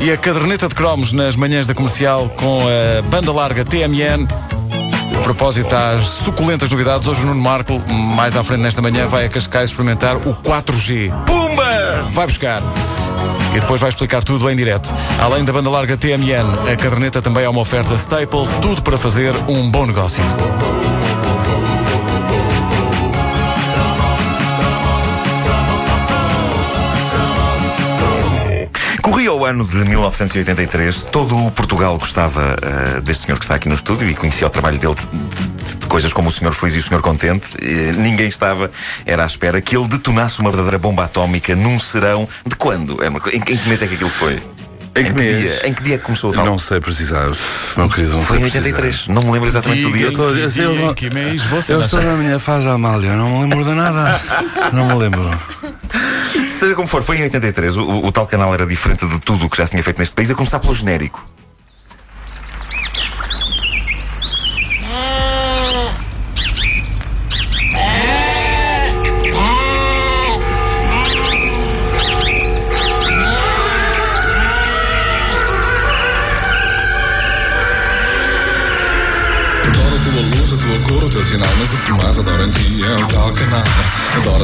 E a caderneta de cromos nas manhãs da comercial com a banda larga TMN. A propósito às suculentas novidades, hoje o Nuno Marco, mais à frente nesta manhã, vai a Cascais experimentar o 4G. Pumba! Vai buscar. E depois vai explicar tudo em direto. Além da banda larga TMN, a caderneta também é uma oferta Staples, tudo para fazer um bom negócio. Corria o ano de 1983, todo o Portugal gostava uh, deste senhor que está aqui no estúdio e conhecia o trabalho dele de, de, de coisas como o Senhor Feliz e o Senhor Contente. Uh, ninguém estava, era à espera, que ele detonasse uma verdadeira bomba atómica num serão. De quando? É em, em que mês é que aquilo foi? Em que, em que dia? Em que dia começou o tal? Não sei precisar, meu querido. Não Foi em sei 83. precisar. Não me lembro exatamente do dia. Eu- que mês você Eu estou na minha fase Amália, não me lembro de nada. Não me lembro. Seja como for, foi em 83. O, o- o tal canal era diferente de tudo o que já se tinha feito neste país, a começar pelo genérico.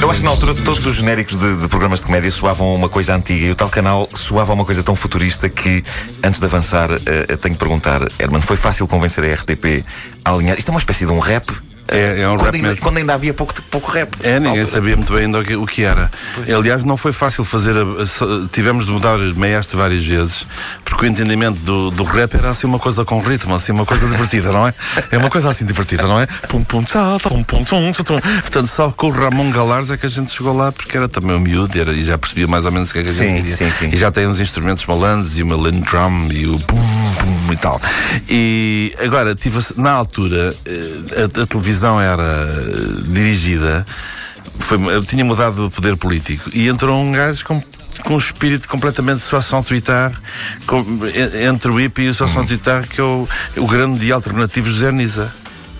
Eu acho que na altura todos os genéricos de, de programas de comédia soavam uma coisa antiga e o tal canal soava uma coisa tão futurista que, antes de avançar, eu tenho que perguntar, Herman, foi fácil convencer a RTP a alinhar? Isto é uma espécie de um rap? É- é um quando rap ainda, mesmo. quando ainda havia pouco, pouco rap. É, ninguém altura. sabia muito bem ainda o que, o que era. Aliás, não foi fácil fazer. A, a- tivemos de mudar meiaste várias vezes, porque o entendimento do, do rap era assim uma coisa com ritmo, assim uma coisa divertida, não é? É uma coisa assim divertida, não é? Pum, pum, tchá, tum, pum, tum, tum, tum. Portanto, só com o Ramon Galares é que a gente chegou lá, porque era também um miúdo e, era- e já percebia mais ou menos o que é que a gente Sim, queria. sim, sim. E já tem uns instrumentos malandros e uma Lynn Drum e o pum, pum e tal. E agora, tive, na altura, eh, a, a televisão era eh, dirigida, foi, eu tinha mudado o poder político e entrou um gajo com com um espírito completamente soação Twitter com, en- entre o IP e o soação Twitter que é o, o grande alternativo José Nisa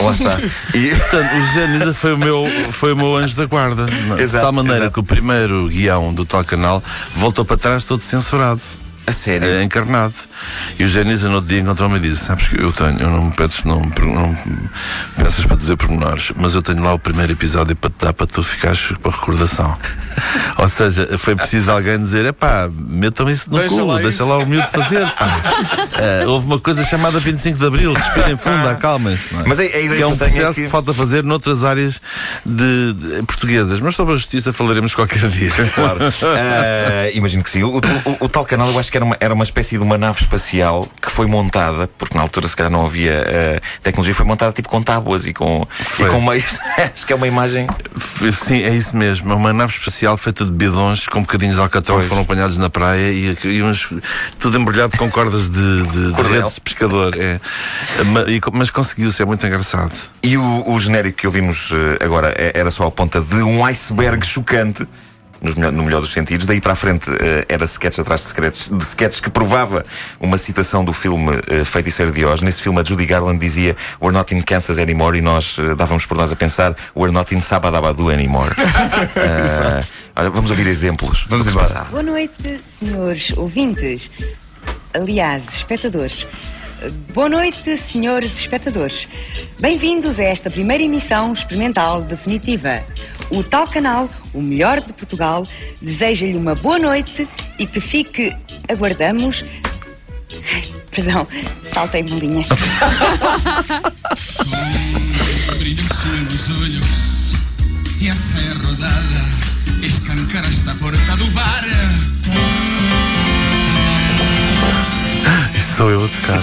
Lá está. E, Portanto, o José Nisa foi o meu, foi o meu anjo da guarda. de Exato, tal maneira exato. que o primeiro guião do tal canal voltou para trás todo censurado. A sério. É encarnado. E o Genisa no outro dia encontrou-me e disse: Sabes que eu tenho, eu não me pedes, não, não me peças para dizer pormenores, mas eu tenho lá o primeiro episódio para te dar para tu ficares com a recordação. Ou seja, foi preciso alguém dizer: Epá, metam isso no Deixa culo, lá deixa isso." lá o miúdo fazer. pá." Ah, houve uma coisa chamada 25 de Abril, respirem fundo, acalmem-se. não é? Mas ideia que é um é processo que- que falta fazer noutras áreas de, de- portuguesas. Mas sobre a justiça falaremos qualquer dia. Claro. Ah, imagino que sim. O, o- o- o tal canal eu acho que era uma, era uma espécie de uma nave espacial que foi montada, porque na altura se calhar não havia ah, tecnologia, foi montada tipo com tábuas e com, e com meios. acho que é uma imagem. Sim, é isso mesmo. É uma nave espacial feita de bidões com bocadinhos de alcatrão que foram apanhados na praia e, e uns, tudo embrulhado com cordas de, de, de redes de pescador. É. Mas conseguiu-se, é muito engraçado. E o, o genérico que ouvimos eh, agora é- era só a ponta de um iceberg chocante. Melhor- no melhor dos sentidos, daí para a frente eh, era sketch atrás de sketches, de sketches que provava uma citação do filme uh, Feiticeiro de Oz. Nesse filme a Judy Garland dizia We're not in Kansas anymore e nós eh, dávamos por nós a pensar We're not in Sabadabadu anymore. Eh, olha, vamos ouvir exemplos. Vamos embora. Boa noite, senhores ouvintes. Aliás, espectadores. Boa noite, senhores espectadores. Bem-vindos a esta primeira emissão experimental definitiva. O tal canal, o melhor de Portugal, deseja-lhe uma boa noite e que fique. Aguardamos. Ai, perdão, saltei uma linha. olhos e a saia rodada escancar esta porta do bar. Isso sou eu a tocar.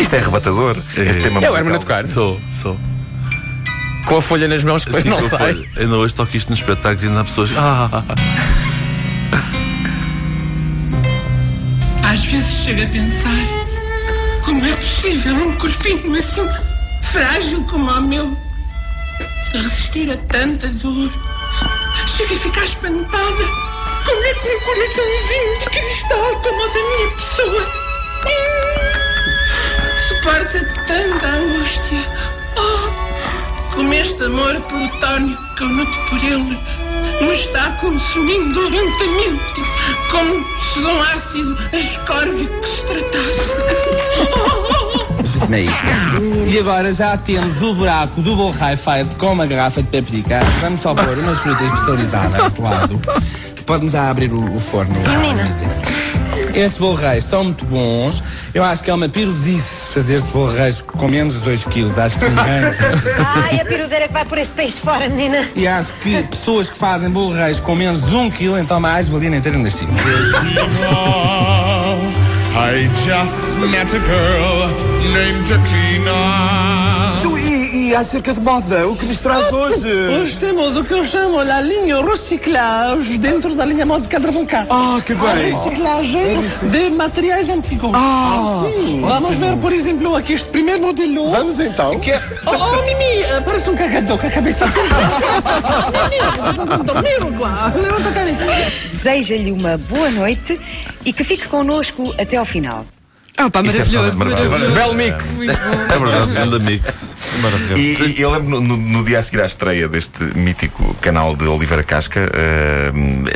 Isto é arrebatador. Este tema É o. Herman a tocar. Sou, sou. Com a folha nas mãos, depois Assim não sai. for. Ainda hoje toco isto nos espetáculos e ainda há pessoas. Ah, Às vezes chego a pensar como é possível um corpinho assim frágil como o meu resistir a tanta dor. Chego a ficar espantada. Que um coraçãozinho de cristal como o da minha pessoa suporta tanta angústia? Oh, como este amor plutónico que eu noto por ele me está consumindo lentamente como de um ácido ascórbico que se tratasse. E agora já temos o buraco do bolo feito com uma garrafa de paprika. Vamos só pôr umas frutas cristalizadas de lado. Pode-nos abrir o, o forno. Sim, menina. Estes bolreiros são muito bons. Eu acho que é uma pirosice fazer estes bolreiros com menos de 2 quilos. Acho que ninguém. Ai, a piruzeira que vai por esse peixe fora, menina. E acho que pessoas que fazem bolreiros com menos de 1 um quilo, então mais valia nem terem nascido. I just met a girl named Jakina. E, e acerca de moda, o que nos traz hoje? Hoje temos o que eu chamo a linha reciclage dentro da linha moda Catravancar. Ah, que A bem! reciclagem de materiais antigos. Ah, sim. Vamos ver, por exemplo, aqui este primeiro modelo. Vamos então. Que é... Oh, oh, Mimi, eh, parece um cagador com a cabeça Mimi. Levanta a cabeça. Deseja-lhe uma boa noite e que fique connosco até ao final. Ah, pá, é maravilhoso. Belo mix. Muito bom. É verdade, grande mix. Maravilhoso. E, e eu lembro no, no- no dia a seguir à estreia deste mítico canal de Oliveira Casca, eh,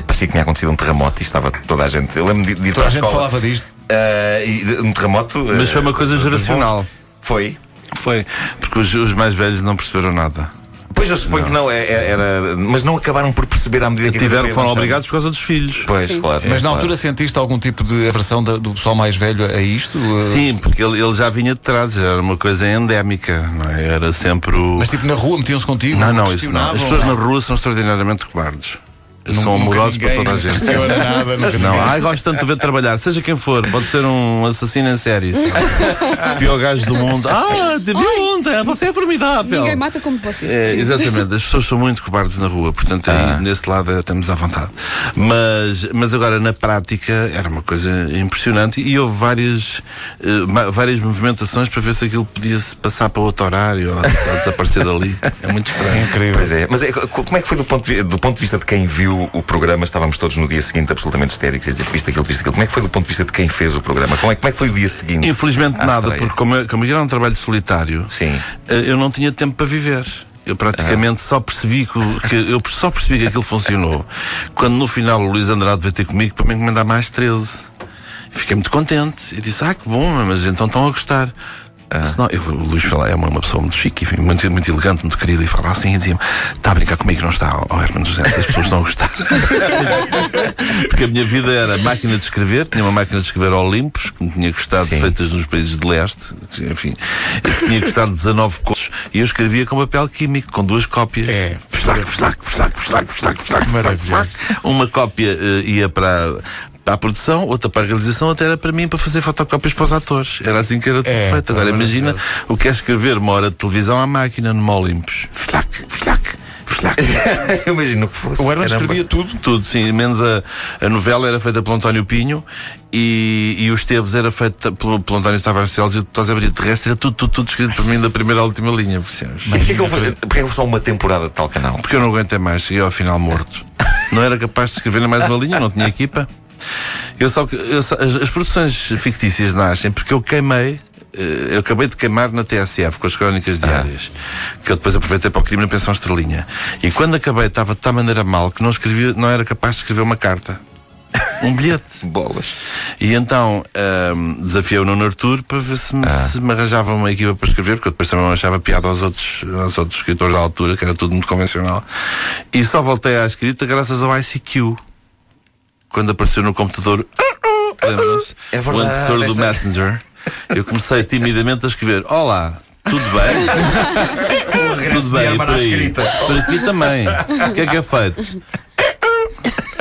parecia que tinha acontecido um terremoto e estava toda a gente. Eu lembro de, de ir Toda para a a gente escola. falava disto. eh, e um terremoto. Mas eh, foi uma coisa dos geracional. Foi. Foi, porque os, os mais velhos não perceberam nada. Pois eu suponho que não, é- é- era, mas não acabaram por perceber à medida que Tiveram, foram obrigados por causa dos filhos. Pois, claro. Mas na claro. altura sentiste algum tipo de aversão da- do pessoal mais velho a isto? Sim, porque ele, ele já vinha de trás, era uma coisa endémica, não é? Era sempre o. Mas tipo na rua metiam-se contigo? não, não, isso não. As pessoas não? na rua são extraordinaramente cobardes. Nunca são amorosos para toda a gente. nada, nunca Não, ai, gosto tanto de ver trabalhar, seja quem for, pode ser um assassino em série. Pior gajo do mundo. Ah, te vi ontem, você é formidável. Ninguém mata como você. É, exatamente, as pessoas são muito cobardes na rua, portanto aí nesse lado estamos à vontade. Mas, mas agora na prática era uma coisa impressionante e houve várias, ma- várias movimentações para ver se aquilo podia se passar para outro horário ou, ou desaparecer dali. É muito estranho. Incrível. Pois é, mas é, co- como é que foi do ponto, de, do ponto de vista de quem viu o programa? Estávamos todos no dia seguinte absolutamente histéricos a dizer que viste aquilo, viste aquilo. Como é que foi do ponto de vista de quem fez o programa? Como é, como é que foi o dia seguinte? Infelizmente nada, estreia? porque como, eu- como era um trabalho solitário, Sim. eh, eu não tinha tempo para viver. Eu praticamente só percebi que, que eu só percebi que aquilo funcionou quando no final o Luís Andrade veio ter comigo para me encomendar mais 13. Fiquei muito contente e disse: Ah, que bom, mas então estão a gostar. Senão, eu, o Luís fala, é uma, uma pessoa muito chique, enfim, muito, muito elegante, muito querida, e falava assim e dizia-me: Está a brincar comigo, não está, ó Hermano José, as pessoas estão a gostar. Porque a minha vida era máquina de escrever, tinha uma máquina de escrever Olympus, que me tinha custado Sim. feitas nos países de leste, enfim, tinha custado 19 contos, e eu escrevia com papel químico, com duas cópias. É. Fslac, fslac, fslac, fslac, Maravilhoso. fslac. Uma cópia eh, ia para. Para a produção, outra para a realização, outra era para mim para fazer fotocópias para os atores. Era assim que era tudo É, feito. Agora é imagina o que é escrever uma hora de televisão à máquina numa Olympus. Flac, flac, flac. Eu imagino que fosse. O Herman Era- escrevia tudo. Tudo, sim, menos a, a novela era feita pelo António Pinho e, e o Esteves era feito pelo, pelo António Tavares Celos e o Tosé Maria Terrestre era tudo, tudo, tudo escrito por mim da primeira à última linha? E porquê que houve, porquê que houve só uma temporada de tal canal? Porque eu não aguentei mais, cheguei ao final morto. Não era capaz de escrever nem mais uma linha, não tinha equipa. Eu só, eu só- as, as produções fictícias nascem porque eu queimei. eh, Eu acabei de queimar na TSF com as crónicas diárias, que eu depois aproveitei para o crime na pensão estrelinha. E quando acabei, estava de tal maneira mal que não, escrevia, não era capaz de escrever uma carta. Um bilhete. Bolas. E então ahm, desafiei o Nuno Artur para ver se me, se me arranjava uma equipa para escrever, porque eu depois também não achava piada aos outros, aos outros escritores da altura, que era tudo muito convencional. E só voltei à escrita graças ao ICQ. Quando apareceu no computador, lembram-se? É o verdade, antecessor do Messenger. Eu comecei timidamente a escrever: Olá, tudo bem? tudo bem, por aí. Por aqui também. O que é que é feito?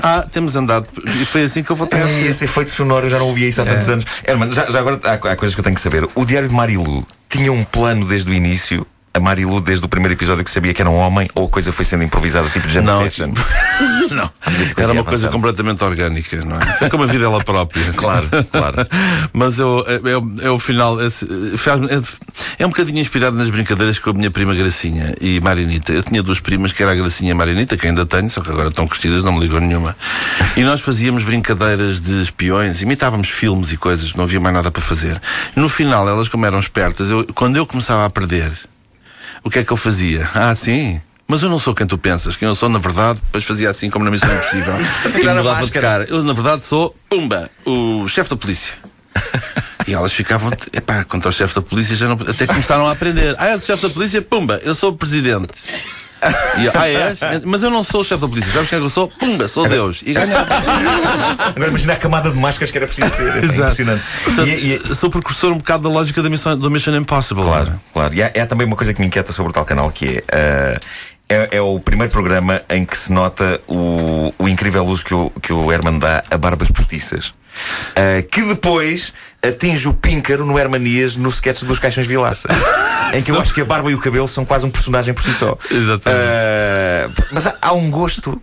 Ah, temos andado. E foi assim que eu voltei a E esse efeito sonoro eu já não ouvia isso há tantos anos. Herman, já, já agora há, há coisas que eu tenho que saber. O Diário de Marilu tinha um plano desde o início. A Marilu, desde o primeiro episódio que sabia que era um homem, ou a coisa foi sendo improvisada, tipo Jam Não. Session? Não, era uma coisa completamente orgânica, não é? Foi como a vida ela própria. Claro, claro. Mas eu, eu, eu, o final, faz- é, é um bocadinho inspirado nas brincadeiras com a minha prima Gracinha e Marinita. Eu tinha duas primas, que era a Gracinha e a Marinita, que ainda tenho, só que agora estão crescidas, não me ligam nenhuma. E nós fazíamos brincadeiras de espiões, imitávamos filmes e coisas, não havia mais nada para fazer. No final, elas, como eram espertas, eu, quando eu começava a perder, o que é que eu fazia? Ah, sim. Mas eu não sou quem tu pensas. Quem eu sou, na verdade, depois fazia assim como na Missão Impossível. e mudava de cara. Eu, na verdade, sou, pumba, o chefe da polícia. E elas ficavam, epá, contra o chefe da polícia já não, até começaram a aprender. Ah, é o chefe da polícia? Pumba, eu sou o presidente. E ah, és? Mas eu não sou o chefe da polícia. Sabes quem é que eu sou? Pumba, sou Deus. E ganhava. Agora imagina a camada de máscaras que era preciso ter. É Exato. impressionante. Portanto, E- e- Sou precursor um bocado da lógica da Mission, do Mission Impossible. Claro, claro. E há, há também uma coisa que me inquieta sobre o tal canal que é. ah, é, é o primeiro programa em que se nota o, o incrível uso que o, que o Herman dá a barbas postiças. Ah, que depois atinge o píncaro no Hermanias no sketch dos Caixões Vilaça. em que eu acho que a barba e o cabelo são quase um personagem por si só. Exatamente. Ah, mas há, há um gosto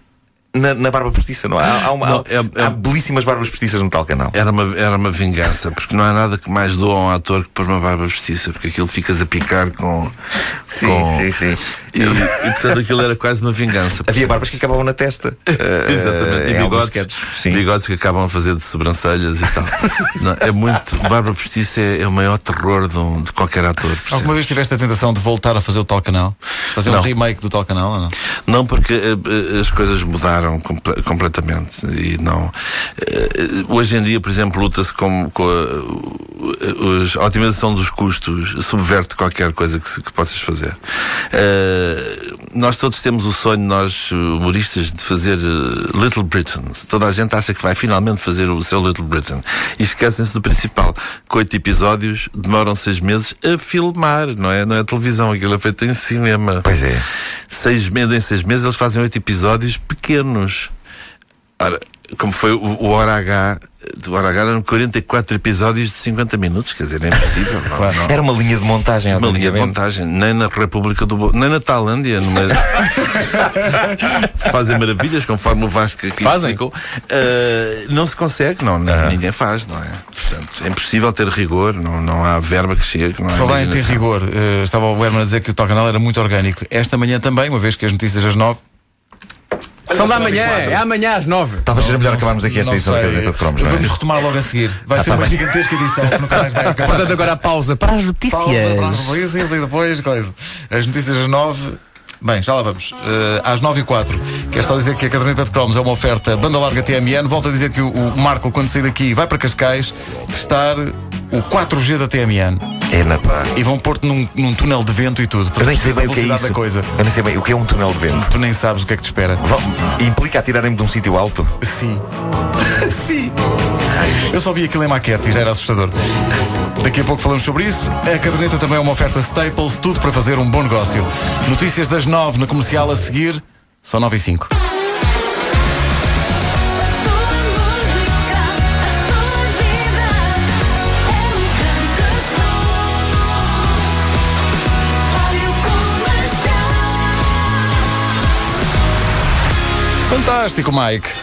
na, na barba postiça, não há? Há, há uma- Não, há- é- é- há belíssimas barbas postiças no tal canal. Era uma, era uma vingança, porque não há nada que mais doa a um ator que pôr uma barba postiça, porque aquilo ficas a picar com. Sim, com- sim, sim. E, e, portanto aquilo era quase uma vingança. Havia barbas que acabavam na testa. Exatamente, em e bigodes, bigodes que acabam a fazer de sobrancelhas e tal. Não, é muito. Barba postiça é, é o maior terror de, um- de qualquer ator. Alguma vez tiveste a tentação de voltar a fazer o tal canal? Fazer um Não. remake do tal canal ou não? Não, porque eh, eh, as coisas mudaram comple- completamente e não. eh, hoje em dia, por exemplo, luta-se com, com a, a otimização dos custos, subverte qualquer coisa que, que possas fazer. Eh, nós todos temos o sonho, nós humoristas, de fazer Little Britain. Toda a gente acha que vai finalmente fazer o seu Little Britain. E esquecem-se do principal. Com oito episódios, demoram seis meses a filmar, não é? Não é televisão, aquilo é feito em cinema Pois é. seis meses, em seis meses eles fazem oito episódios pequenos. Ora, como foi o, o Hora H, do Hora H eram 44 episódios de 50 minutos, quer dizer, é impossível. não, não. Era uma linha de montagem. Uma linha de montagem, nem na República do Bo... nem na Tailândia, numa... fazem maravilhas, conforme o Vasco aqui Fazem? explicou. Ah, não se consegue, não, ninguém faz, não é? Portanto, é impossível ter rigor, não, não há verba que chegue. Não Falar em ter rigor, eh, estava o Herman a dizer que o tal canal era muito orgânico. Esta manhã também, uma vez que as notícias às nove. São da manhã, é amanhã às nove. Talvez seja melhor acabarmos aqui esta edição da sei. caderneta de cromos, não é? Vamos retomar logo a seguir. Vai ser tá uma gigantesca edição que nunca mais vai acabar. Portanto, agora a pausa para as notícias. Pausa para as notícias e depois coisa. As notícias às nove. Bem, já lá vamos. Eh, às 9 e 4 Quero só dizer que a caderneta de cromos é uma oferta banda larga TMN. Volto a dizer que o, o Marco, quando sair daqui, vai para Cascais testar o 4G da TMN. É na pá. E vão pôr-te num, num túnel de vento e tudo. Eu nem sei bem o que é isso. coisa. Eu nem sei bem o que é um túnel de vento. Tu nem sabes o que é que te espera. Vão- Implica atirarem-me de um sítio alto. Sim. Sim. Eu só vi aquilo em maquete e já era assustador. Daqui a pouco falamos sobre isso. A caderneta também é uma oferta Staples, tudo para fazer um bom negócio. Notícias das 9 na comercial a seguir. São 9 e 5. Fantastic Mike.